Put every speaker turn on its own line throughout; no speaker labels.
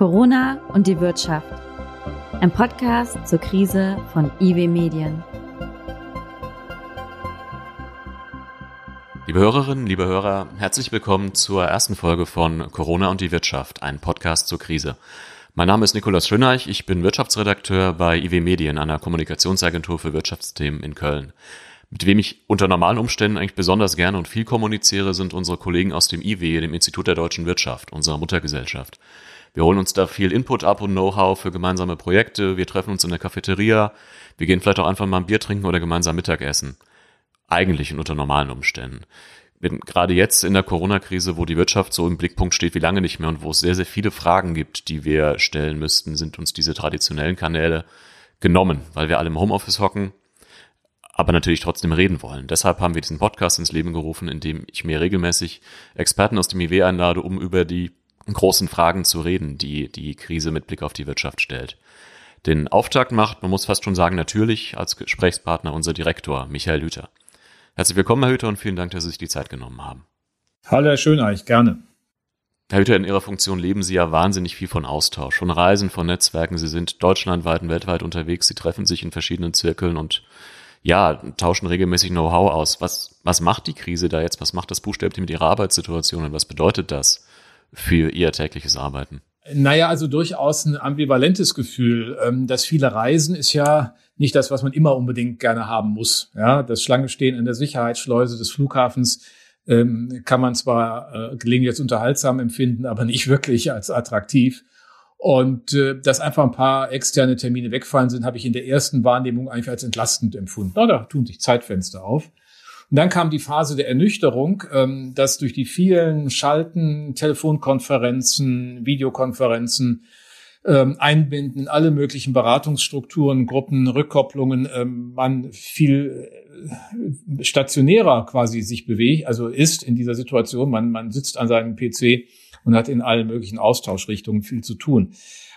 Corona und die Wirtschaft. Ein Podcast zur Krise von IW Medien.
Liebe Hörerinnen, liebe Hörer, herzlich willkommen zur ersten Folge von Corona und die Wirtschaft, ein Podcast zur Krise. Mein Name ist Nikolaus Schöneich, ich bin Wirtschaftsredakteur bei IW Medien, einer Kommunikationsagentur für Wirtschaftsthemen in Köln. Mit wem ich unter normalen Umständen eigentlich besonders gerne und viel kommuniziere, sind unsere Kollegen aus dem IW, dem Institut der deutschen Wirtschaft, unserer Muttergesellschaft. Wir holen uns da viel Input ab und Know-how für gemeinsame Projekte. Wir treffen uns in der Cafeteria. Wir gehen vielleicht auch einfach mal ein Bier trinken oder gemeinsam Mittagessen. Eigentlich unter normalen Umständen. Gerade jetzt in der Corona-Krise, wo die Wirtschaft so im Blickpunkt steht wie lange nicht mehr und wo es sehr, sehr viele Fragen gibt, die wir stellen müssten, sind uns diese traditionellen Kanäle genommen, weil wir alle im Homeoffice hocken, aber natürlich trotzdem reden wollen. Deshalb haben wir diesen Podcast ins Leben gerufen, in dem ich mir regelmäßig Experten aus dem IW einlade, um über die großen Fragen zu reden, die die Krise mit Blick auf die Wirtschaft stellt. Den Auftakt macht, man muss fast schon sagen, natürlich als Gesprächspartner unser Direktor Michael Hüter. Herzlich willkommen, Herr Hüter, und vielen Dank, dass Sie sich die Zeit genommen haben.
Hallo, Herr Schöneich, gerne.
Herr Hüter, in Ihrer Funktion leben Sie ja wahnsinnig viel von Austausch, von Reisen, von Netzwerken. Sie sind deutschlandweit und weltweit unterwegs. Sie treffen sich in verschiedenen Zirkeln und ja, tauschen regelmäßig Know-how aus. Was, was macht die Krise da jetzt? Was macht das buchstäblich mit Ihrer Arbeitssituation und was bedeutet das für Ihr tägliches Arbeiten?
Naja, also durchaus ein ambivalentes Gefühl. Ähm, das viele Reisen ist ja nicht das, was man immer unbedingt gerne haben muss. Ja, das Schlange stehen in der Sicherheitsschleuse des Flughafens ähm, kann man zwar äh, gelegentlich als unterhaltsam empfinden, aber nicht wirklich als attraktiv. Und äh, dass einfach ein paar externe Termine wegfallen sind, habe ich in der ersten Wahrnehmung eigentlich als entlastend empfunden. Na, da tun sich Zeitfenster auf. Und dann kam die Phase der Ernüchterung, ähm, dass durch die vielen Schalten, Telefonkonferenzen, Videokonferenzen, ähm, Einbinden in alle möglichen Beratungsstrukturen, Gruppen, Rückkopplungen, ähm, man viel äh, stationärer quasi sich bewegt, also ist in dieser Situation. Man, man sitzt an seinem PC und hat in allen möglichen Austauschrichtungen viel zu tun.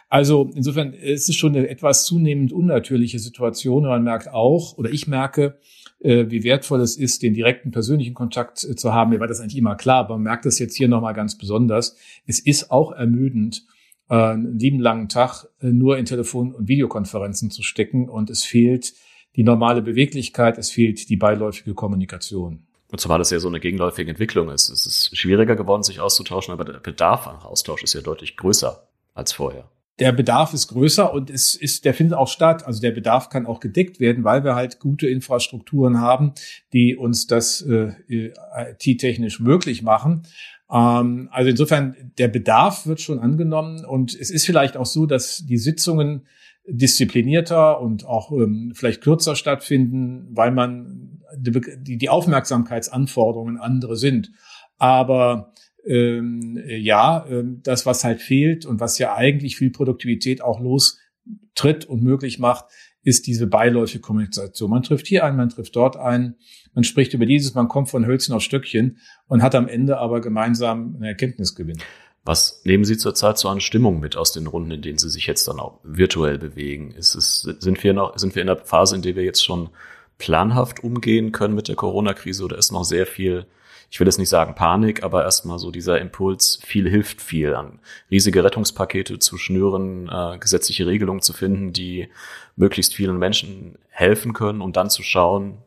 Also insofern ist es schon eine etwas zunehmend unnatürliche Situation. Und man merkt auch, oder ich merke, wie wertvoll es ist, den direkten persönlichen Kontakt äh, zu haben. Mir war das eigentlich immer klar, aber man merkt das jetzt hier nochmal ganz besonders. Es ist auch ermüdend, äh, einen lieben langen Tag nur in Telefon- und Videokonferenzen zu stecken und es fehlt die normale Beweglichkeit, es fehlt die beiläufige Kommunikation.
Und zumal das ja so eine gegenläufige Entwicklung ist. Es ist schwieriger geworden, sich auszutauschen, aber der Bedarf an Austausch ist ja deutlich größer als vorher.
Der Bedarf ist größer und es ist, der findet auch statt. Also der Bedarf kann auch gedeckt werden, weil wir halt gute Infrastrukturen haben, die uns das äh, IT-technisch möglich machen. Ähm, also insofern, der Bedarf wird schon angenommen und es ist vielleicht auch so, dass die Sitzungen disziplinierter und auch ähm, vielleicht kürzer stattfinden, weil man die, die Aufmerksamkeitsanforderungen andere sind. Aber ähm, ja, ähm, das, was halt fehlt und was ja eigentlich viel Produktivität auch lostritt und möglich macht, ist diese beiläufige Kommunikation. Man trifft hier ein, man trifft dort ein, man spricht über dieses, man kommt von Hölzchen auf Stöckchen und hat am Ende aber gemeinsam einen Erkenntnisgewinn.
Was nehmen Sie zurzeit so an Stimmung mit aus den Runden, in denen Sie sich jetzt dann auch virtuell bewegen? Ist es, sind wir noch, sind wir in der Phase, in der wir jetzt schon planhaft umgehen können mit der Corona-Krise oder ist noch sehr viel, ich will jetzt nicht sagen Panik, aber erstmal so dieser Impuls, viel hilft viel an riesige Rettungspakete zu schnüren, äh, gesetzliche Regelungen zu finden, die möglichst vielen Menschen helfen können und dann zu schauen,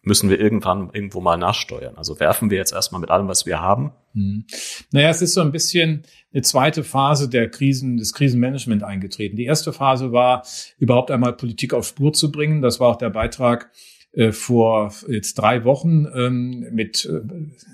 müssen wir irgendwann irgendwo mal nachsteuern. Also werfen wir jetzt erstmal mit allem, was wir haben.
Hm. Naja, es ist so ein bisschen eine zweite Phase der Krisen, des Krisenmanagement eingetreten. Die erste Phase war, überhaupt einmal Politik auf Spur zu bringen. Das war auch der Beitrag äh, vor jetzt drei Wochen ähm, mit äh,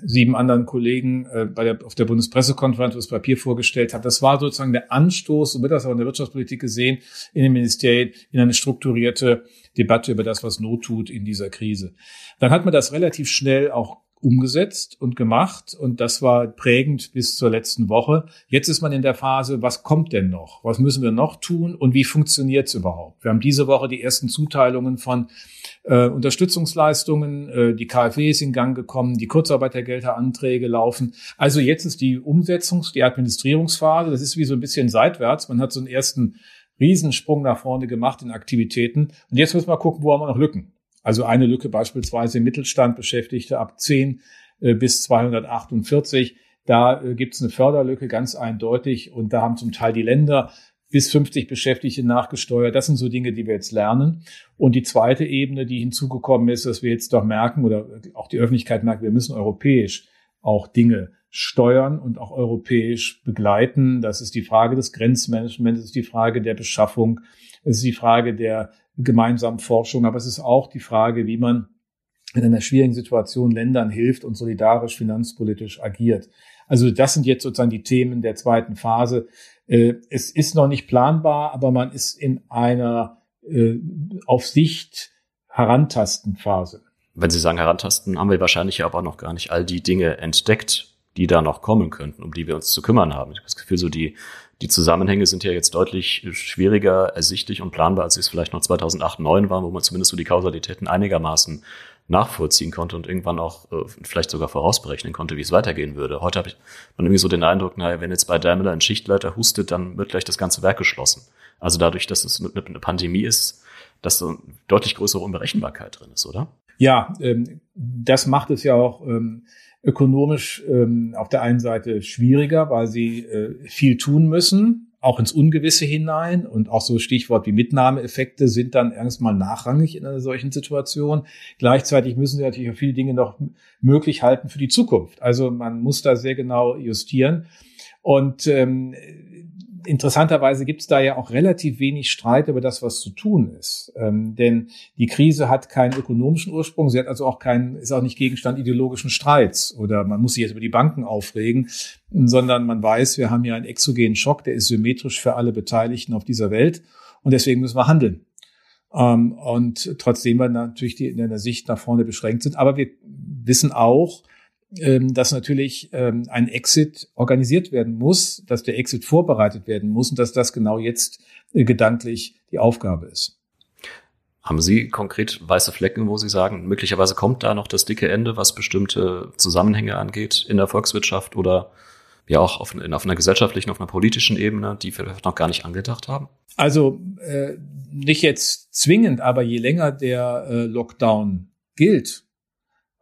sieben anderen Kollegen äh, bei der, auf der Bundespressekonferenz das Papier vorgestellt hat. Das war sozusagen der Anstoß, so wird das auch in der Wirtschaftspolitik gesehen, in den Ministerien, in eine strukturierte Debatte über das, was Not tut in dieser Krise. Dann hat man das relativ schnell auch umgesetzt und gemacht und das war prägend bis zur letzten Woche. Jetzt ist man in der Phase, was kommt denn noch? Was müssen wir noch tun und wie funktioniert es überhaupt? Wir haben diese Woche die ersten Zuteilungen von äh, Unterstützungsleistungen, äh, die KfW ist in Gang gekommen, die Kurzarbeitergelderanträge laufen. Also jetzt ist die Umsetzungs-, die Administrierungsphase, das ist wie so ein bisschen seitwärts. Man hat so einen ersten Riesensprung nach vorne gemacht in Aktivitäten und jetzt müssen wir gucken, wo haben wir noch Lücken. Also eine Lücke beispielsweise Mittelstand Beschäftigte ab 10 äh, bis 248. Da äh, gibt es eine Förderlücke ganz eindeutig und da haben zum Teil die Länder bis 50 Beschäftigte nachgesteuert. Das sind so Dinge, die wir jetzt lernen. Und die zweite Ebene, die hinzugekommen ist, dass wir jetzt doch merken oder auch die Öffentlichkeit merkt, wir müssen europäisch auch Dinge steuern und auch europäisch begleiten. Das ist die Frage des Grenzmanagements, das ist die Frage der Beschaffung, es ist die Frage der gemeinsamen Forschung, aber es ist auch die Frage, wie man in einer schwierigen Situation Ländern hilft und solidarisch finanzpolitisch agiert. Also das sind jetzt sozusagen die Themen der zweiten Phase. Äh, es ist noch nicht planbar, aber man ist in einer äh, auf Sicht herantasten Phase.
Wenn Sie sagen herantasten, haben wir wahrscheinlich aber noch gar nicht all die Dinge entdeckt, die da noch kommen könnten, um die wir uns zu kümmern haben. Ich habe das Gefühl, so die, die Zusammenhänge sind ja jetzt deutlich schwieriger ersichtlich und planbar, als es vielleicht noch 2008, 2009 war, wo man zumindest so die Kausalitäten einigermaßen nachvollziehen konnte und irgendwann auch äh, vielleicht sogar vorausberechnen konnte, wie es weitergehen würde. Heute habe ich man irgendwie so den Eindruck, naja, wenn jetzt bei Daimler ein Schichtleiter hustet, dann wird gleich das ganze Werk geschlossen. Also dadurch, dass es eine, eine Pandemie ist, dass so deutlich größere Unberechenbarkeit drin ist, oder?
Ja, ähm, das macht es ja auch ähm, ökonomisch ähm, auf der einen Seite schwieriger, weil sie äh, viel tun müssen auch ins Ungewisse hinein und auch so Stichwort wie Mitnahmeeffekte sind dann erstmal nachrangig in einer solchen Situation. Gleichzeitig müssen sie natürlich auch viele Dinge noch möglich halten für die Zukunft. Also man muss da sehr genau justieren. Und ähm, interessanterweise gibt es da ja auch relativ wenig Streit über das, was zu tun ist. Ähm, denn die Krise hat keinen ökonomischen Ursprung, sie hat also auch keinen, ist auch nicht Gegenstand ideologischen Streits oder man muss sich jetzt über die Banken aufregen, sondern man weiß, wir haben hier einen exogenen Schock, der ist symmetrisch für alle Beteiligten auf dieser Welt und deswegen müssen wir handeln. Ähm, und trotzdem wir natürlich die, in der Sicht nach vorne beschränkt sind. Aber wir wissen auch, ähm, dass natürlich ähm, ein Exit organisiert werden muss, dass der Exit vorbereitet werden muss und dass das genau jetzt äh, gedanklich die Aufgabe ist.
Haben Sie konkret weiße Flecken, wo Sie sagen, möglicherweise kommt da noch das dicke Ende, was bestimmte Zusammenhänge angeht in der Volkswirtschaft oder ja auch auf, in, auf einer gesellschaftlichen, auf einer politischen Ebene, die wir noch gar nicht angedacht haben?
Also äh, nicht jetzt zwingend, aber je länger der äh, Lockdown gilt,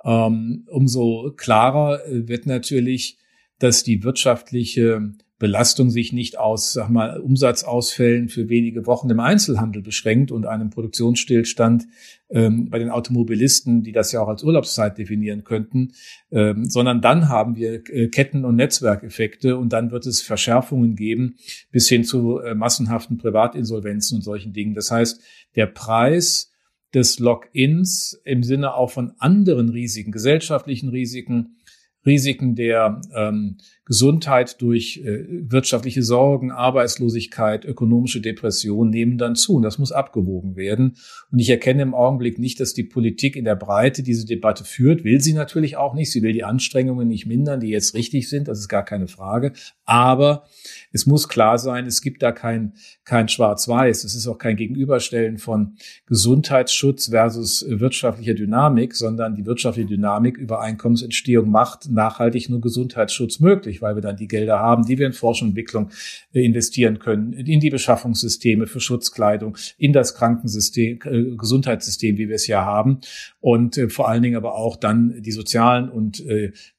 ähm, umso klarer äh, wird natürlich, dass die wirtschaftliche Belastung sich nicht aus, sag mal, Umsatzausfällen für wenige Wochen im Einzelhandel beschränkt und einem Produktionsstillstand ähm, bei den Automobilisten, die das ja auch als Urlaubszeit definieren könnten, ähm, sondern dann haben wir äh, Ketten- und Netzwerkeffekte und dann wird es Verschärfungen geben bis hin zu äh, massenhaften Privatinsolvenzen und solchen Dingen. Das heißt, der Preis des Logins im Sinne auch von anderen Risiken, gesellschaftlichen Risiken, Risiken der ähm, Gesundheit durch äh, wirtschaftliche Sorgen, Arbeitslosigkeit, ökonomische Depression nehmen dann zu. Und das muss abgewogen werden. Und ich erkenne im Augenblick nicht, dass die Politik in der Breite diese Debatte führt. Will sie natürlich auch nicht. Sie will die Anstrengungen nicht mindern, die jetzt richtig sind. Das ist gar keine Frage. Aber es muss klar sein, es gibt da kein, kein Schwarz-Weiß. Es ist auch kein Gegenüberstellen von Gesundheitsschutz versus wirtschaftlicher Dynamik, sondern die wirtschaftliche Dynamik über Einkommensentstehung macht nachhaltig nur Gesundheitsschutz möglich, weil wir dann die Gelder haben, die wir in Forschung und Entwicklung äh, investieren können, in die Beschaffungssysteme für Schutzkleidung, in das Krankensystem, äh, Gesundheitssystem, wie wir es ja haben und äh, vor allen Dingen aber auch dann die sozialen und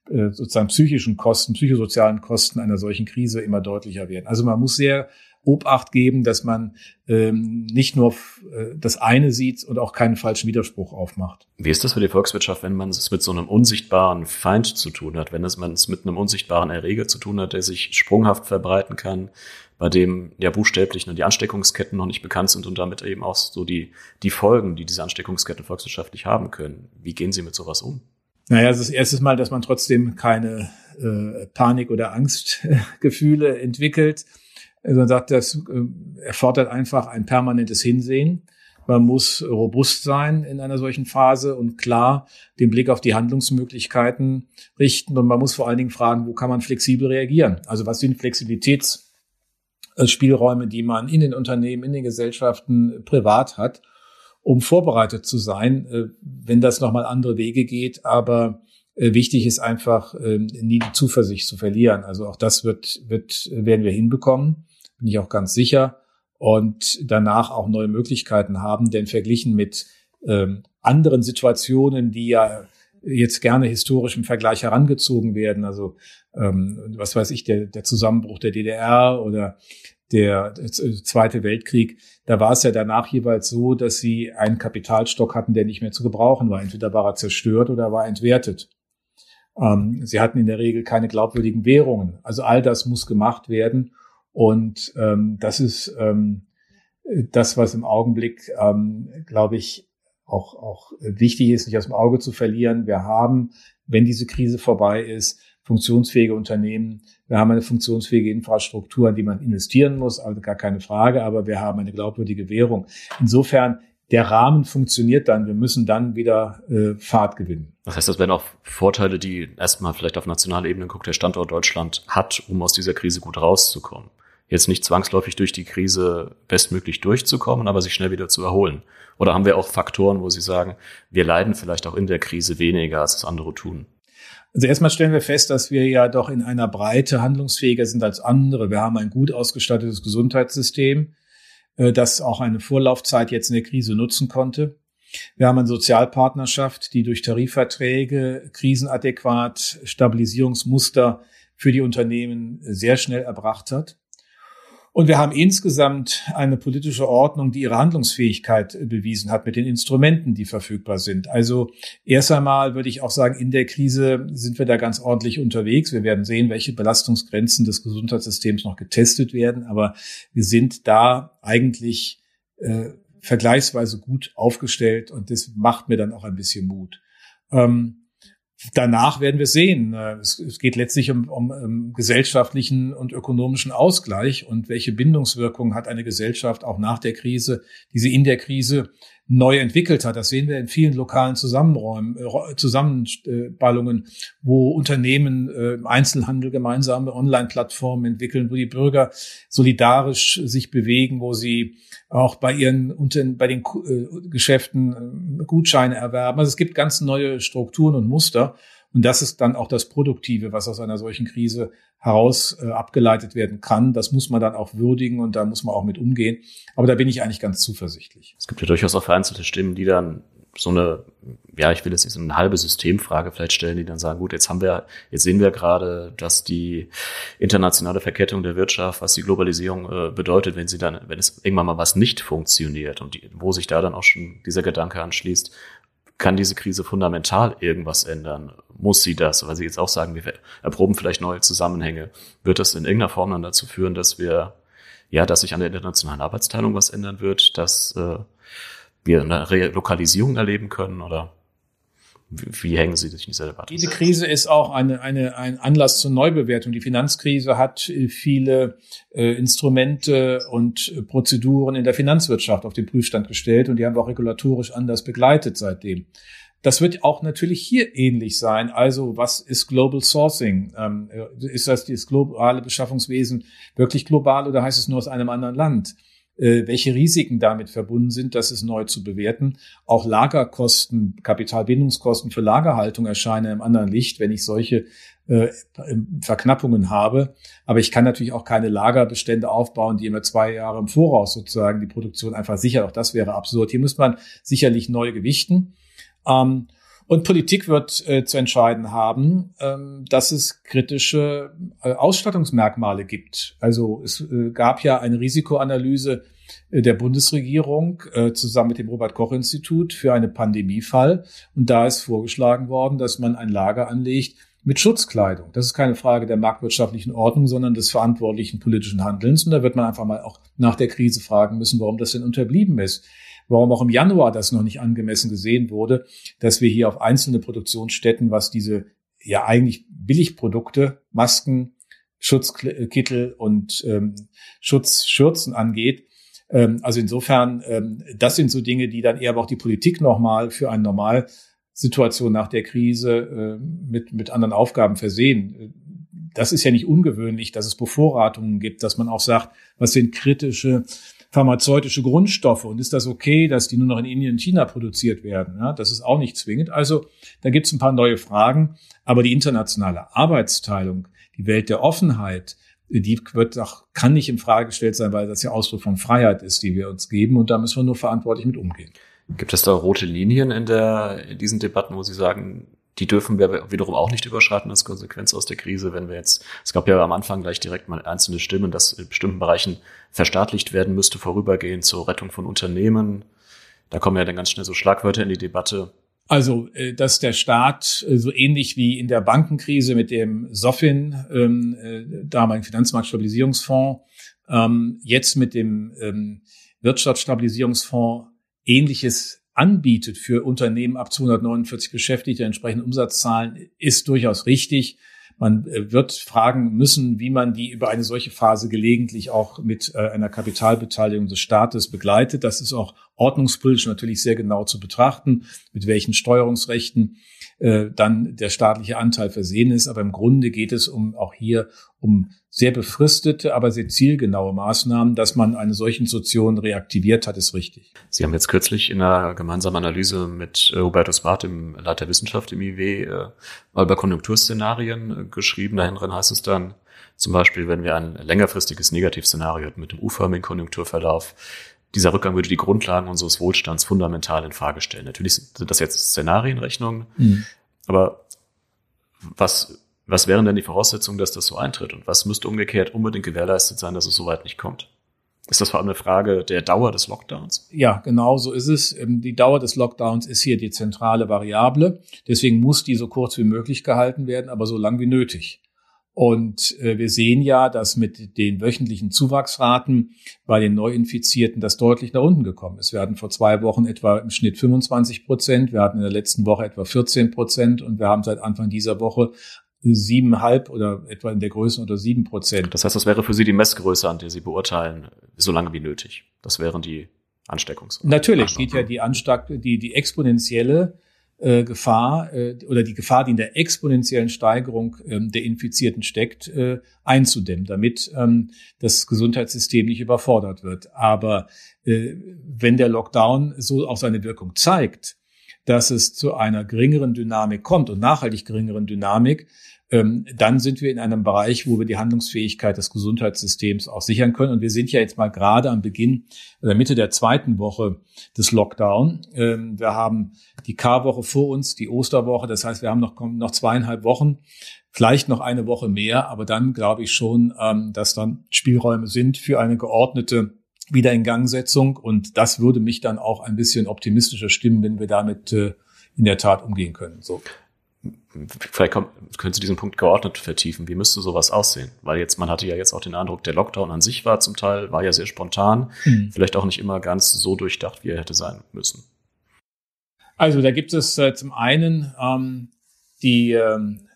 sozusagen psychischen Kosten, psychosozialen Kosten einer solchen Krise immer deutlicher werden. Also man muss sehr Obacht geben, dass man ähm, nicht nur äh, das eine sieht und auch keinen falschen Widerspruch aufmacht.
Wie ist das für die Volkswirtschaft, wenn man es mit so einem unsichtbaren Feind zu tun hat, wenn es man es mit einem unsichtbaren Erreger zu tun hat, der sich sprunghaft verbreiten kann, bei dem ja buchstäblich nur die Ansteckungsketten noch nicht bekannt sind und damit eben auch so die, die Folgen, die diese Ansteckungsketten volkswirtschaftlich haben können. Wie gehen Sie mit sowas um?
Naja, das ist erstes Mal, dass man trotzdem keine äh, Panik- oder Angstgefühle entwickelt. Also man sagt, das äh, erfordert einfach ein permanentes Hinsehen. Man muss robust sein in einer solchen Phase und klar den Blick auf die Handlungsmöglichkeiten richten. Und man muss vor allen Dingen fragen, wo kann man flexibel reagieren? Also was sind Flexibilitätsspielräume, die man in den Unternehmen, in den Gesellschaften privat hat? um vorbereitet zu sein, äh, wenn das nochmal andere Wege geht. Aber äh, wichtig ist einfach, äh, nie die Zuversicht zu verlieren. Also auch das wird, wird, werden wir hinbekommen, bin ich auch ganz sicher. Und danach auch neue Möglichkeiten haben, denn verglichen mit ähm, anderen Situationen, die ja jetzt gerne historisch im Vergleich herangezogen werden. Also ähm, was weiß ich, der, der Zusammenbruch der DDR oder der Zweite Weltkrieg, da war es ja danach jeweils so, dass sie einen Kapitalstock hatten, der nicht mehr zu gebrauchen war. Entweder war er zerstört oder war entwertet. Ähm, sie hatten in der Regel keine glaubwürdigen Währungen. Also all das muss gemacht werden. Und ähm, das ist ähm, das, was im Augenblick, ähm, glaube ich, auch, auch wichtig ist, nicht aus dem Auge zu verlieren. Wir haben, wenn diese Krise vorbei ist, funktionsfähige Unternehmen. Wir haben eine funktionsfähige Infrastruktur, in die man investieren muss, also gar keine Frage, aber wir haben eine glaubwürdige Währung. Insofern, der Rahmen funktioniert dann. Wir müssen dann wieder äh, Fahrt gewinnen.
Das heißt, das wären auch Vorteile, die erstmal vielleicht auf nationaler Ebene guckt, der Standort Deutschland hat, um aus dieser Krise gut rauszukommen. Jetzt nicht zwangsläufig durch die Krise bestmöglich durchzukommen, aber sich schnell wieder zu erholen. Oder haben wir auch Faktoren, wo Sie sagen, wir leiden vielleicht auch in der Krise weniger, als es andere tun?
Also erstmal stellen wir fest, dass wir ja doch in einer Breite handlungsfähiger sind als andere. Wir haben ein gut ausgestattetes Gesundheitssystem, äh, das auch eine Vorlaufzeit jetzt in der Krise nutzen konnte. Wir haben eine Sozialpartnerschaft, die durch Tarifverträge krisenadäquat Stabilisierungsmuster für die Unternehmen sehr schnell erbracht hat. Und wir haben insgesamt eine politische Ordnung, die ihre Handlungsfähigkeit bewiesen hat mit den Instrumenten, die verfügbar sind. Also erst einmal würde ich auch sagen, in der Krise sind wir da ganz ordentlich unterwegs. Wir werden sehen, welche Belastungsgrenzen des Gesundheitssystems noch getestet werden. Aber wir sind da eigentlich äh, vergleichsweise gut aufgestellt und das macht mir dann auch ein bisschen Mut. Ähm, danach werden wir sehen. Äh, es, geht letztlich um, um, um gesellschaftlichen und ökonomischen Ausgleich und welche Bindungswirkung hat eine Gesellschaft auch nach der Krise, die sie in der Krise neu entwickelt hat. Das sehen wir in vielen lokalen Zusammenräumen, äh, Zusammenballungen, wo Unternehmen äh, Einzelhandel gemeinsame Online-Plattformen entwickeln, wo die Bürger solidarisch sich bewegen, wo sie auch bei ihren bei den äh, Geschäften Gutscheine erwerben. Also es gibt ganz neue Strukturen und Muster. Und das ist dann auch das Produktive, was aus einer solchen Krise heraus äh, abgeleitet werden kann. Das muss man dann auch würdigen und da muss man auch mit umgehen. Aber da bin ich eigentlich ganz zuversichtlich.
Es gibt ja durchaus auch vereinzelte Stimmen, die dann so eine, ja, ich will jetzt nicht so eine halbe Systemfrage vielleicht stellen, die dann sagen, gut, jetzt haben wir, jetzt sehen wir gerade, dass die internationale Verkettung der Wirtschaft, was die Globalisierung äh, bedeutet, wenn sie dann, wenn es irgendwann mal was nicht funktioniert und die, wo sich da dann auch schon dieser Gedanke anschließt, kann diese Krise fundamental irgendwas ändern? Muss sie das? Weil Sie jetzt auch sagen, wir erproben vielleicht neue Zusammenhänge. Wird das in irgendeiner Form dann dazu führen, dass wir, ja, dass sich an der internationalen Arbeitsteilung was ändern wird, dass äh, wir eine Relokalisierung erleben können oder? Wie hängen Sie sich in dieser Debatte?
Diese Krise ist auch eine, eine, ein Anlass zur Neubewertung. Die Finanzkrise hat äh, viele äh, Instrumente und äh, Prozeduren in der Finanzwirtschaft auf den Prüfstand gestellt und die haben wir auch regulatorisch anders begleitet seitdem. Das wird auch natürlich hier ähnlich sein. Also was ist Global Sourcing? Ähm, äh, ist das das globale Beschaffungswesen wirklich global oder heißt es nur aus einem anderen Land? Äh, welche Risiken damit verbunden sind, das ist neu zu bewerten. Auch Lagerkosten, Kapitalbindungskosten für Lagerhaltung erscheinen im anderen Licht, wenn ich solche äh, Verknappungen habe. Aber ich kann natürlich auch keine Lagerbestände aufbauen, die immer zwei Jahre im Voraus sozusagen die Produktion einfach sichert. Auch das wäre absurd. Hier muss man sicherlich neu gewichten. Ähm, und Politik wird äh, zu entscheiden haben, ähm, dass es kritische äh, Ausstattungsmerkmale gibt. Also es äh, gab ja eine Risikoanalyse äh, der Bundesregierung äh, zusammen mit dem Robert Koch Institut für einen Pandemiefall. Und da ist vorgeschlagen worden, dass man ein Lager anlegt mit Schutzkleidung. Das ist keine Frage der marktwirtschaftlichen Ordnung, sondern des verantwortlichen politischen Handelns. Und da wird man einfach mal auch nach der Krise fragen müssen, warum das denn unterblieben ist warum auch im Januar das noch nicht angemessen gesehen wurde, dass wir hier auf einzelne Produktionsstätten, was diese ja eigentlich Billigprodukte, Masken, Schutzkittel und ähm, Schutzschürzen angeht. Ähm, also insofern, ähm, das sind so Dinge, die dann eher aber auch die Politik nochmal für eine Normalsituation nach der Krise äh, mit, mit anderen Aufgaben versehen. Das ist ja nicht ungewöhnlich, dass es Bevorratungen gibt, dass man auch sagt, was sind kritische pharmazeutische Grundstoffe und ist das okay, dass die nur noch in Indien und China produziert werden? Ja, das ist auch nicht zwingend. Also da gibt es ein paar neue Fragen, aber die internationale Arbeitsteilung, die Welt der Offenheit, die wird auch, kann nicht in Frage gestellt sein, weil das ja Ausdruck von Freiheit ist, die wir uns geben und da müssen wir nur verantwortlich mit umgehen.
Gibt es da rote Linien in der in diesen Debatten, wo Sie sagen, die dürfen wir wiederum auch nicht überschreiten als Konsequenz aus der Krise, wenn wir jetzt, es gab ja am Anfang gleich direkt mal einzelne Stimmen, dass in bestimmten Bereichen verstaatlicht werden müsste, vorübergehend zur Rettung von Unternehmen. Da kommen ja dann ganz schnell so Schlagwörter in die Debatte.
Also, äh, dass der Staat äh, so ähnlich wie in der Bankenkrise mit dem SOFIN, ähm, äh, damaligen Finanzmarktstabilisierungsfonds, ähm, jetzt mit dem ähm, Wirtschaftsstabilisierungsfonds ähnliches anbietet für Unternehmen ab 249 Beschäftigte entsprechende Umsatzzahlen, ist durchaus richtig. Man äh, wird fragen müssen, wie man die über eine solche Phase gelegentlich auch mit äh, einer Kapitalbeteiligung des Staates begleitet. Das ist auch ordnungspolitisch natürlich sehr genau zu betrachten, mit welchen Steuerungsrechten äh, dann der staatliche Anteil versehen ist. Aber im Grunde geht es um auch hier um sehr befristete, aber sehr zielgenaue Maßnahmen. Dass man eine solche Situation reaktiviert hat, ist richtig.
Sie haben jetzt kürzlich in einer gemeinsamen Analyse mit äh, Hubertus Barth, dem Leiter Wissenschaft im IW, äh, mal über Konjunkturszenarien geschrieben. Dahin heißt es dann, zum Beispiel, wenn wir ein längerfristiges Negativszenario mit einem U-förmigen Konjunkturverlauf, dieser Rückgang würde die Grundlagen unseres Wohlstands fundamental in Frage stellen. Natürlich sind das jetzt Szenarienrechnungen, mhm. aber was, was wären denn die Voraussetzungen, dass das so eintritt? Und was müsste umgekehrt unbedingt gewährleistet sein, dass es so weit nicht kommt? Ist das vor allem eine Frage der Dauer des Lockdowns?
Ja, genau so ist es. Ähm, die Dauer des Lockdowns ist hier die zentrale Variable. Deswegen muss die so kurz wie möglich gehalten werden, aber so lang wie nötig. Und äh, wir sehen ja, dass mit den wöchentlichen Zuwachsraten bei den Neuinfizierten das deutlich nach unten gekommen ist. Wir hatten vor zwei Wochen etwa im Schnitt 25 Prozent, wir hatten in der letzten Woche etwa 14 Prozent und wir haben seit Anfang dieser Woche siebeneinhalb oder etwa in der Größe unter sieben Prozent.
Das heißt, das wäre für Sie die Messgröße, an der Sie beurteilen, so lange wie nötig. Das wären die Ansteckungs.
Natürlich geht ja die Ansteck, die, die exponentielle äh, Gefahr äh, oder die Gefahr, die in der exponentiellen Steigerung ähm, der Infizierten steckt, äh, einzudämmen, damit ähm, das Gesundheitssystem nicht überfordert wird. Aber äh, wenn der Lockdown so auch seine Wirkung zeigt, dass es zu einer geringeren Dynamik kommt und nachhaltig geringeren Dynamik, dann sind wir in einem Bereich, wo wir die Handlungsfähigkeit des Gesundheitssystems auch sichern können. Und wir sind ja jetzt mal gerade am Beginn, oder Mitte der zweiten Woche des Lockdown. Ähm, wir haben die K-Woche vor uns, die Osterwoche. Das heißt, wir haben noch, noch zweieinhalb Wochen, vielleicht noch eine Woche mehr. Aber dann glaube ich schon, ähm, dass dann Spielräume sind für eine geordnete Wiederingangsetzung. Und das würde mich dann auch ein bisschen optimistischer stimmen, wenn wir damit äh, in der Tat umgehen können. So
vielleicht kommt, können Sie diesen Punkt geordnet vertiefen. Wie müsste sowas aussehen? Weil jetzt, man hatte ja jetzt auch den Eindruck, der Lockdown an sich war zum Teil, war ja sehr spontan, mhm. vielleicht auch nicht immer ganz so durchdacht, wie er hätte sein müssen.
Also da gibt es äh, zum einen ähm, die ähm,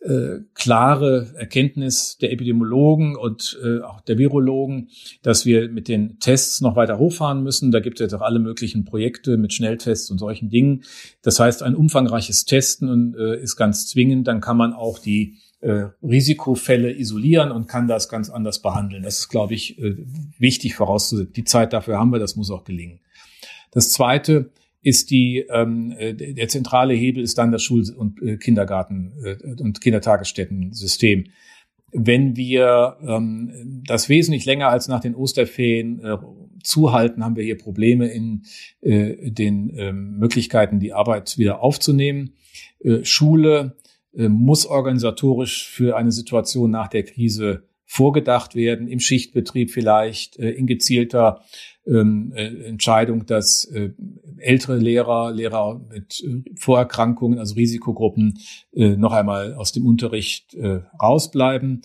äh, klare Erkenntnis der Epidemiologen und äh, auch der Virologen, dass wir mit den Tests noch weiter hochfahren müssen. Da gibt es jetzt auch alle möglichen Projekte mit Schnelltests und solchen Dingen. Das heißt, ein umfangreiches Testen äh, ist ganz zwingend. Dann kann man auch die äh, Risikofälle isolieren und kann das ganz anders behandeln. Das ist, glaube ich, äh, wichtig vorauszusetzen. Die Zeit dafür haben wir, das muss auch gelingen. Das Zweite, ist die ähm, äh, der zentrale Hebel ist dann das Schul- und äh, Kindergarten äh, und Kindertagesstätten-System. Wenn wir ähm, das wesentlich länger als nach den Osterferien äh, zuhalten, haben wir hier Probleme in äh, den äh, Möglichkeiten, die Arbeit wieder aufzunehmen. Äh, Schule äh, muss organisatorisch für eine Situation nach der Krise vorgedacht werden, im Schichtbetrieb vielleicht, äh, in gezielter ähm, äh, Entscheidung, dass äh, ältere Lehrer, Lehrer mit äh, Vorerkrankungen, also Risikogruppen, äh, noch einmal aus dem Unterricht äh, rausbleiben.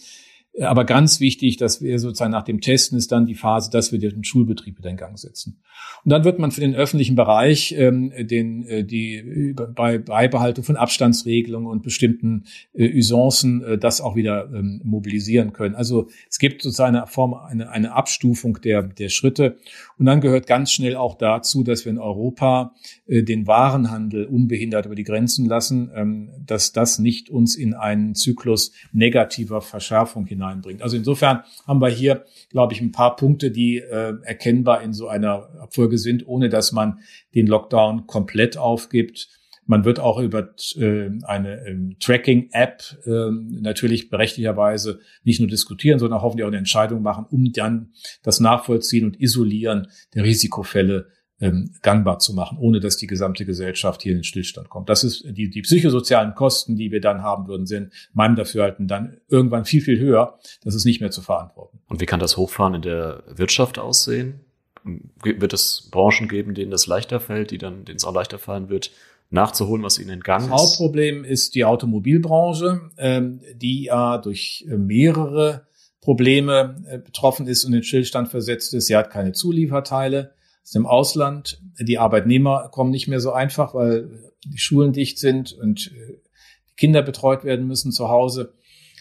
Aber ganz wichtig, dass wir sozusagen nach dem Testen ist dann die Phase, dass wir den Schulbetrieb wieder in Gang setzen. Und dann wird man für den öffentlichen Bereich ähm, den, äh, die bei Beibehaltung von Abstandsregelungen und bestimmten äh, Usancen äh, das auch wieder ähm, mobilisieren können. Also es gibt sozusagen eine Form, eine, eine Abstufung der, der Schritte. Und dann gehört ganz schnell auch dazu, dass wir in Europa äh, den Warenhandel unbehindert über die Grenzen lassen, ähm, dass das nicht uns in einen Zyklus negativer Verschärfung hinein hineinbringt. Also insofern haben wir hier, glaube ich, ein paar Punkte, die äh, erkennbar in so einer Abfolge sind, ohne dass man den Lockdown komplett aufgibt. Man wird auch über äh, eine ähm, Tracking-App äh, natürlich berechtigterweise nicht nur diskutieren, sondern hoffentlich auch eine Entscheidung machen, um dann das Nachvollziehen und Isolieren der Risikofälle ähm, gangbar zu machen, ohne dass die gesamte Gesellschaft hier in den Stillstand kommt. Das ist die, die psychosozialen Kosten, die wir dann haben würden, sind meinem Dafürhalten dann irgendwann viel, viel höher. Das ist nicht mehr zu verantworten.
Und wie kann das Hochfahren in der Wirtschaft aussehen? Wird es Branchen geben, denen das leichter fällt, die dann, denen es auch leichter fallen wird, nachzuholen, was ihnen entgangen
ist? Das Hauptproblem ist die Automobilbranche, ähm, die ja durch äh, mehrere Probleme äh, betroffen ist und in Stillstand versetzt ist. Sie hat keine Zulieferteile aus dem Ausland. Die Arbeitnehmer kommen nicht mehr so einfach, weil die Schulen dicht sind und äh, die Kinder betreut werden müssen zu Hause.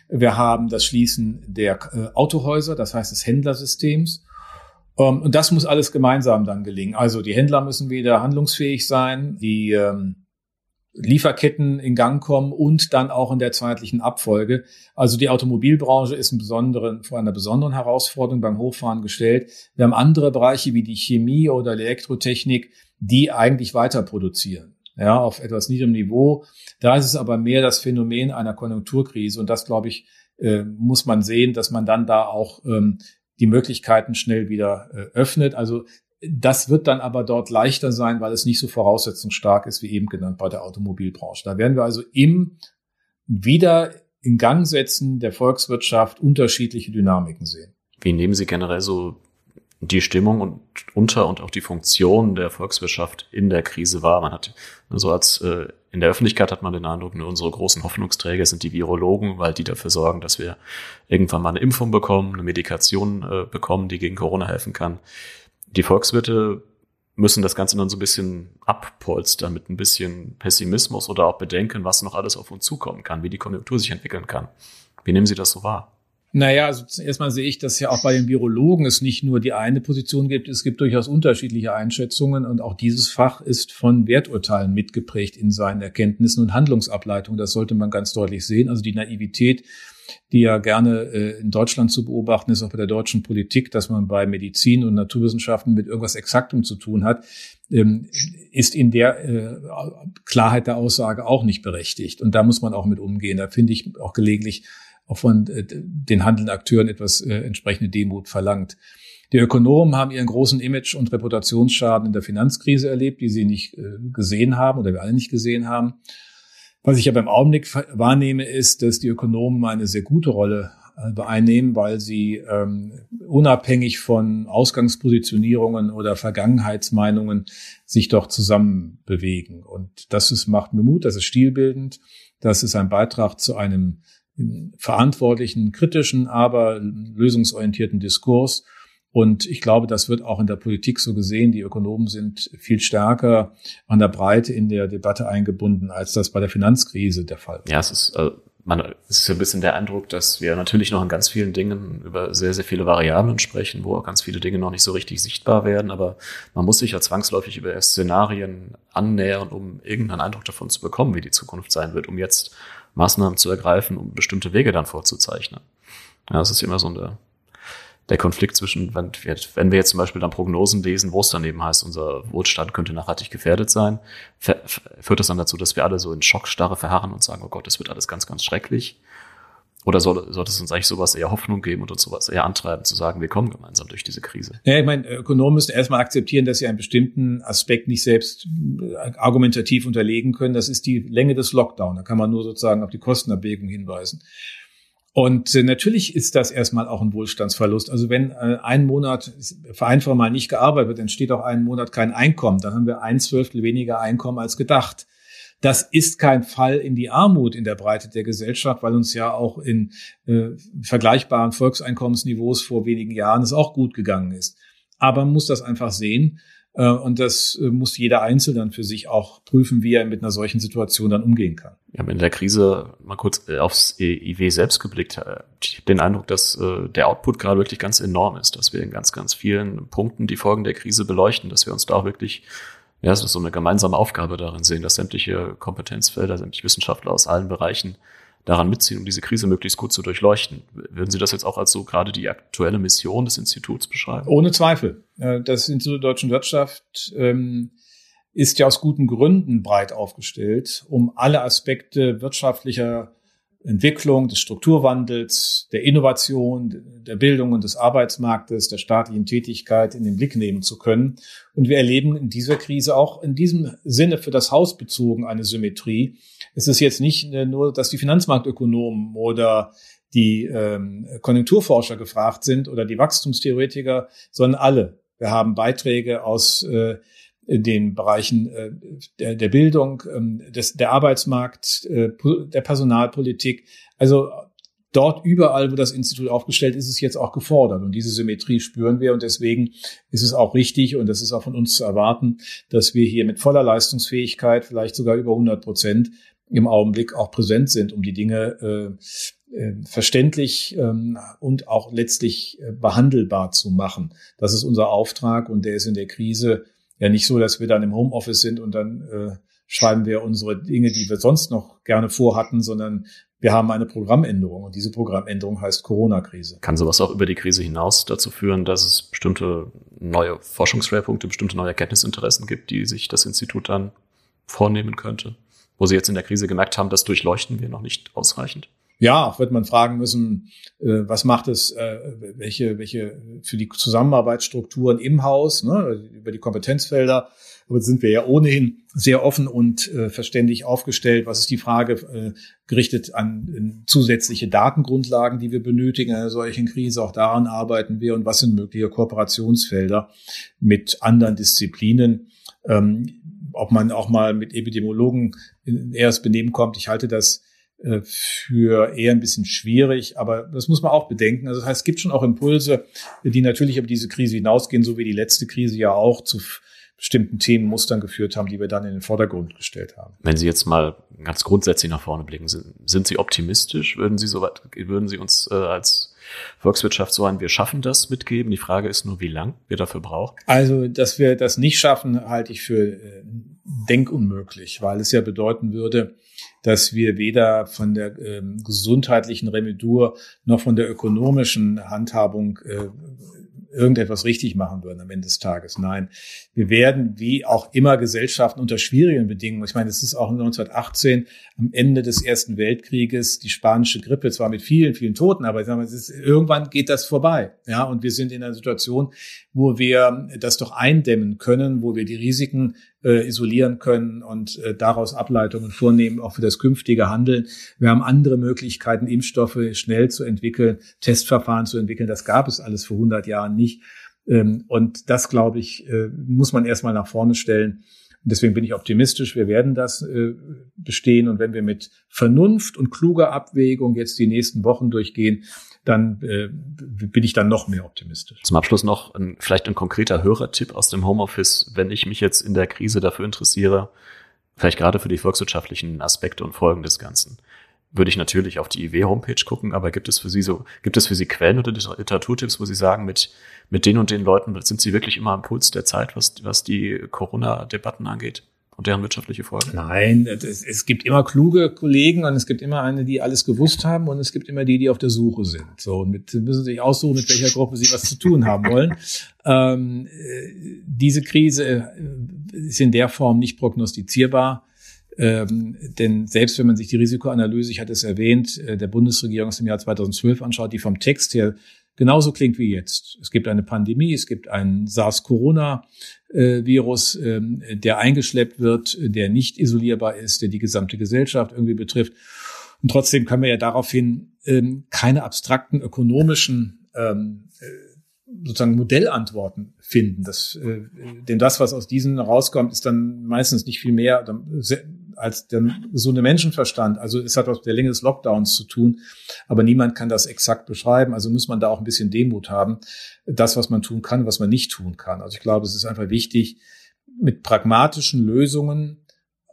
Wir haben das Schließen der äh, Autohäuser, das heißt des Händlersystems. Ähm, und das muss alles gemeinsam dann gelingen. Also die Händler müssen wieder handlungsfähig sein, die ähm, Lieferketten in Gang kommen und dann auch in der zeitlichen Abfolge. Also die Automobilbranche ist besonderen, vor einer besonderen Herausforderung beim Hochfahren gestellt. Wir haben andere Bereiche wie die Chemie oder die Elektrotechnik, die eigentlich weiter produzieren. Ja, auf etwas niedrigem Niveau. Da ist es aber mehr das Phänomen einer Konjunkturkrise. Und das, glaube ich, äh, muss man sehen, dass man dann da auch ähm, die Möglichkeiten schnell wieder äh, öffnet. Also das wird dann aber dort leichter sein, weil es nicht so voraussetzungsstark ist, wie eben genannt bei der Automobilbranche. Da werden wir also im wieder in Gang setzen der Volkswirtschaft unterschiedliche Dynamiken sehen.
Wie nehmen Sie generell so die Stimmung und unter und auch die Funktion der Volkswirtschaft in der Krise wahr? Man hat so als äh, in der Öffentlichkeit hat man den Eindruck, nur unsere großen Hoffnungsträger sind die Virologen, weil die dafür sorgen, dass wir irgendwann mal eine Impfung bekommen, eine Medikation äh, bekommen, die gegen Corona helfen kann die Volkswirte müssen das Ganze dann so ein bisschen abpolstern mit ein bisschen Pessimismus oder auch bedenken, was noch alles auf uns zukommen kann, wie die Konjunktur sich entwickeln kann. Wie nehmen Sie das so wahr?
Naja, also erstmal sehe ich, dass ja auch bei den Virologen es nicht nur die eine Position gibt, es gibt durchaus unterschiedliche Einschätzungen und auch dieses Fach ist von Werturteilen mitgeprägt in seinen Erkenntnissen und Handlungsableitungen. Das sollte man ganz deutlich sehen. Also die Naivität die ja gerne äh, in Deutschland zu beobachten ist, auch bei der deutschen Politik, dass man bei Medizin und Naturwissenschaften mit irgendwas Exaktem zu tun hat, ähm, ist in der äh, Klarheit der Aussage auch nicht berechtigt. Und da muss man auch mit umgehen. Da finde ich auch gelegentlich auch von äh, den handelnden Akteuren etwas äh, entsprechende Demut verlangt. Die Ökonomen haben ihren großen Image- und Reputationsschaden in der Finanzkrise erlebt, die sie nicht äh, gesehen haben oder wir alle nicht gesehen haben. Was ich aber im Augenblick wahrnehme, ist, dass die Ökonomen eine sehr gute Rolle einnehmen, weil sie ähm, unabhängig von Ausgangspositionierungen oder Vergangenheitsmeinungen sich doch zusammen bewegen. Und das ist, macht mir Mut, das ist stilbildend, das ist ein Beitrag zu einem verantwortlichen, kritischen, aber lösungsorientierten Diskurs. Und ich glaube, das wird auch in der Politik so gesehen. Die Ökonomen sind viel stärker an der Breite in der Debatte eingebunden, als das bei der Finanzkrise der Fall war.
Ja, es ist, äh, man, es ist ein bisschen der Eindruck, dass wir natürlich noch in ganz vielen Dingen über sehr, sehr viele Variablen sprechen, wo auch ganz viele Dinge noch nicht so richtig sichtbar werden. Aber man muss sich ja zwangsläufig über Szenarien annähern, um irgendeinen Eindruck davon zu bekommen, wie die Zukunft sein wird, um jetzt Maßnahmen zu ergreifen, um bestimmte Wege dann vorzuzeichnen. Ja, das ist immer so eine der Konflikt zwischen, wenn wir, wenn wir jetzt zum Beispiel dann Prognosen lesen, wo es daneben heißt, unser Wohlstand könnte nachhaltig gefährdet sein, führt das dann dazu, dass wir alle so in Schockstarre verharren und sagen, oh Gott, das wird alles ganz, ganz schrecklich? Oder soll, sollte es uns eigentlich sowas eher Hoffnung geben und uns sowas eher antreiben, zu sagen, wir kommen gemeinsam durch diese Krise?
Ja, ich meine, Ökonomen müssen erstmal akzeptieren, dass sie einen bestimmten Aspekt nicht selbst äh, argumentativ unterlegen können. Das ist die Länge des Lockdown. Da kann man nur sozusagen auf die Kostenabwägung hinweisen. Und äh, natürlich ist das erstmal auch ein Wohlstandsverlust. Also wenn äh, ein Monat vereinfacht mal nicht gearbeitet wird, entsteht auch einen Monat kein Einkommen. Dann haben wir ein Zwölftel weniger Einkommen als gedacht. Das ist kein Fall in die Armut in der Breite der Gesellschaft, weil uns ja auch in äh, vergleichbaren Volkseinkommensniveaus vor wenigen Jahren es auch gut gegangen ist. Aber man muss das einfach sehen. Äh, und das äh, muss jeder Einzelne dann für sich auch prüfen, wie er mit einer solchen Situation dann umgehen kann.
Wir haben in der Krise mal kurz äh, aufs IW selbst geblickt. Ich habe den Eindruck, dass der Output gerade wirklich ganz enorm ist, dass wir in ganz, ganz vielen Punkten die Folgen der Krise beleuchten, dass wir uns da auch wirklich, ja, es ist so eine gemeinsame Aufgabe darin sehen, dass sämtliche Kompetenzfelder, sämtliche Wissenschaftler aus allen Bereichen daran mitziehen, um diese Krise möglichst gut zu durchleuchten. Würden Sie das jetzt auch als so gerade die aktuelle Mission des Instituts beschreiben?
Ohne Zweifel. Äh, das Institut der deutschen Wirtschaft ähm, ist ja aus guten Gründen breit aufgestellt, um alle Aspekte wirtschaftlicher Entwicklung, des Strukturwandels, der Innovation, der Bildung und des Arbeitsmarktes, der staatlichen Tätigkeit in den Blick nehmen zu können. Und wir erleben in dieser Krise auch in diesem Sinne für das Haus bezogen eine Symmetrie. Es ist jetzt nicht nur, dass die Finanzmarktökonomen oder die ähm, Konjunkturforscher gefragt sind oder die Wachstumstheoretiker, sondern alle. Wir haben Beiträge aus äh, den Bereichen äh, der, der Bildung, ähm, des, der Arbeitsmarkt, äh, der Personalpolitik. Also dort überall, wo das Institut aufgestellt ist, ist es jetzt auch gefordert. Und diese Symmetrie spüren wir. Und deswegen ist es auch richtig und das ist auch von uns zu erwarten, dass wir hier mit voller Leistungsfähigkeit, vielleicht sogar über 100 Prozent, im Augenblick auch präsent sind, um die Dinge äh, äh, verständlich ähm, und auch letztlich äh, behandelbar zu machen. Das ist unser Auftrag und der ist in der Krise ja nicht so, dass wir dann im Homeoffice sind und dann äh, schreiben wir unsere Dinge, die wir sonst noch gerne vorhatten, sondern wir haben eine Programmänderung und diese Programmänderung heißt Corona-Krise.
Kann sowas auch über die Krise hinaus dazu führen, dass es bestimmte neue Forschungsschwerpunkte, bestimmte neue Erkenntnisinteressen gibt, die sich das Institut dann vornehmen könnte? Wo Sie jetzt in der Krise gemerkt haben, das durchleuchten wir noch nicht ausreichend?
Ja, wird man fragen müssen, äh, was macht es, äh, welche, welche für die Zusammenarbeitsstrukturen im Haus, ne, über die Kompetenzfelder. Aber sind wir ja ohnehin sehr offen und äh, verständig aufgestellt. Was ist die Frage äh, gerichtet an zusätzliche Datengrundlagen, die wir benötigen in einer solchen Krise? Auch daran arbeiten wir. Und was sind mögliche Kooperationsfelder mit anderen Disziplinen? Ähm, ob man auch mal mit Epidemiologen in erstes Benehmen kommt. Ich halte das für eher ein bisschen schwierig, aber das muss man auch bedenken. Also das heißt, es gibt schon auch Impulse, die natürlich über diese Krise hinausgehen, so wie die letzte Krise ja auch zu bestimmten Themenmustern geführt haben, die wir dann in den Vordergrund gestellt haben.
Wenn Sie jetzt mal ganz grundsätzlich nach vorne blicken, sind, sind Sie optimistisch? Würden Sie so weit, würden Sie uns äh, als Volkswirtschaft so ein Wir schaffen das mitgeben? Die Frage ist nur, wie lang wir dafür brauchen.
Also, dass wir das nicht schaffen, halte ich für äh, denkunmöglich, weil es ja bedeuten würde, dass wir weder von der ähm, gesundheitlichen Remedur noch von der ökonomischen Handhabung äh, irgendetwas richtig machen würden am Ende des Tages. Nein, wir werden wie auch immer Gesellschaften unter schwierigen Bedingungen. Ich meine, es ist auch 1918 am Ende des Ersten Weltkrieges die spanische Grippe, zwar mit vielen, vielen Toten, aber mal, ist, irgendwann geht das vorbei. Ja, und wir sind in einer Situation, wo wir das doch eindämmen können, wo wir die Risiken äh, isolieren können und äh, daraus Ableitungen vornehmen, auch für das künftige Handeln. Wir haben andere Möglichkeiten, Impfstoffe schnell zu entwickeln, Testverfahren zu entwickeln. Das gab es alles vor 100 Jahren nicht. Ähm, und das, glaube ich, äh, muss man erstmal nach vorne stellen. Und deswegen bin ich optimistisch, wir werden das äh, bestehen. Und wenn wir mit Vernunft und kluger Abwägung jetzt die nächsten Wochen durchgehen, dann äh, bin ich dann noch mehr optimistisch.
Zum Abschluss noch ein, vielleicht ein konkreter Hörertipp aus dem Homeoffice, wenn ich mich jetzt in der Krise dafür interessiere, vielleicht gerade für die volkswirtschaftlichen Aspekte und Folgen des Ganzen würde ich natürlich auf die IW-Homepage gucken, aber gibt es für Sie so, gibt es für Sie Quellen oder Literaturtipps, wo Sie sagen, mit, mit den und den Leuten sind Sie wirklich immer am Puls der Zeit, was, was die Corona-Debatten angeht? Und deren wirtschaftliche Folgen?
Nein, es, es, gibt immer kluge Kollegen und es gibt immer eine, die alles gewusst haben und es gibt immer die, die auf der Suche sind. So, und mit, müssen Sie sich aussuchen, mit welcher Gruppe Sie was zu tun haben wollen. Ähm, äh, diese Krise äh, ist in der Form nicht prognostizierbar. Ähm, denn selbst wenn man sich die Risikoanalyse, ich hatte es erwähnt, äh, der Bundesregierung aus dem Jahr 2012 anschaut, die vom Text her genauso klingt wie jetzt. Es gibt eine Pandemie, es gibt einen SARS-Corona-Virus, ähm, der eingeschleppt wird, der nicht isolierbar ist, der die gesamte Gesellschaft irgendwie betrifft. Und trotzdem können wir ja daraufhin ähm, keine abstrakten ökonomischen ähm, äh, sozusagen Modellantworten finden. Das, äh, denn das, was aus diesen rauskommt, ist dann meistens nicht viel mehr, als der gesunde Menschenverstand. Also es hat was mit der Länge des Lockdowns zu tun, aber niemand kann das exakt beschreiben. Also muss man da auch ein bisschen Demut haben, das, was man tun kann, was man nicht tun kann. Also ich glaube, es ist einfach wichtig, mit pragmatischen Lösungen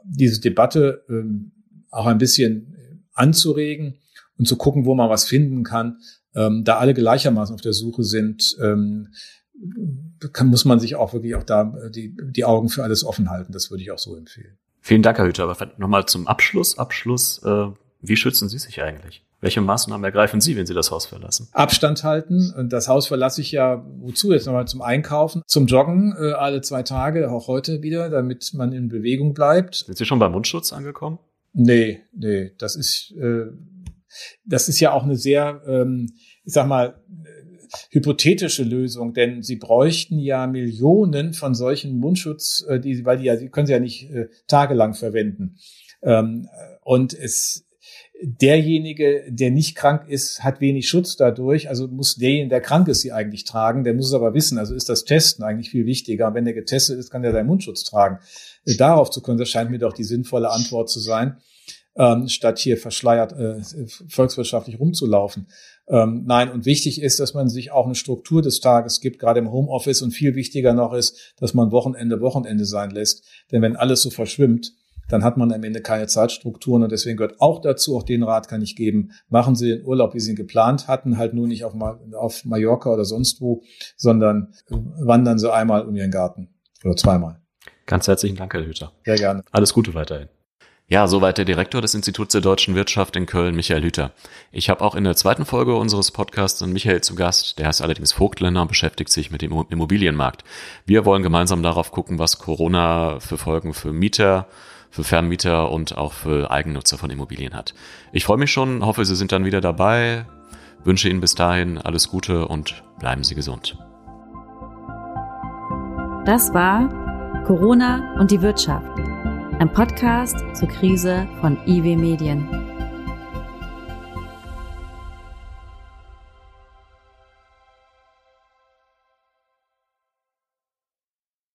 diese Debatte ähm, auch ein bisschen anzuregen und zu gucken, wo man was finden kann. Ähm, da alle gleichermaßen auf der Suche sind, ähm, kann, muss man sich auch wirklich auch da die, die Augen für alles offen halten. Das würde ich auch so empfehlen.
Vielen Dank, Herr Hüter. Aber nochmal zum Abschluss. Abschluss, äh, wie schützen Sie sich eigentlich? Welche Maßnahmen ergreifen Sie, wenn Sie das Haus verlassen?
Abstand halten. Und das Haus verlasse ich ja wozu? Jetzt nochmal zum Einkaufen, zum Joggen äh, alle zwei Tage, auch heute wieder, damit man in Bewegung bleibt.
Sind Sie schon beim Mundschutz angekommen?
Nee, nee, das ist, äh, das ist ja auch eine sehr, ähm, ich sag mal, hypothetische Lösung, denn sie bräuchten ja Millionen von solchen Mundschutz, äh, die, weil die ja, die können sie ja nicht äh, tagelang verwenden. Ähm, und es, derjenige, der nicht krank ist, hat wenig Schutz dadurch. Also muss derjenige, der krank ist, sie eigentlich tragen. Der muss es aber wissen. Also ist das Testen eigentlich viel wichtiger. Wenn der getestet ist, kann der seinen Mundschutz tragen. Äh, darauf zu können, das scheint mir doch die sinnvolle Antwort zu sein, ähm, statt hier verschleiert äh, volkswirtschaftlich rumzulaufen. Ähm, nein, und wichtig ist, dass man sich auch eine Struktur des Tages gibt, gerade im Homeoffice. Und viel wichtiger noch ist, dass man Wochenende Wochenende sein lässt. Denn wenn alles so verschwimmt, dann hat man am Ende keine Zeitstrukturen. Und deswegen gehört auch dazu, auch den Rat kann ich geben, machen Sie den Urlaub, wie Sie ihn geplant hatten, halt nur nicht auf, auf Mallorca oder sonst wo, sondern wandern Sie einmal um Ihren Garten oder zweimal.
Ganz herzlichen Dank, Herr Hüter.
Sehr gerne.
Alles Gute weiterhin. Ja, soweit der Direktor des Instituts der deutschen Wirtschaft in Köln, Michael Hüter. Ich habe auch in der zweiten Folge unseres Podcasts einen Michael zu Gast, der heißt allerdings Vogtländer und beschäftigt sich mit dem Immobilienmarkt. Wir wollen gemeinsam darauf gucken, was Corona für Folgen für Mieter, für Vermieter und auch für Eigennutzer von Immobilien hat. Ich freue mich schon, hoffe, Sie sind dann wieder dabei, wünsche Ihnen bis dahin alles Gute und bleiben Sie gesund.
Das war Corona und die Wirtschaft ein Podcast zur Krise von IW Medien.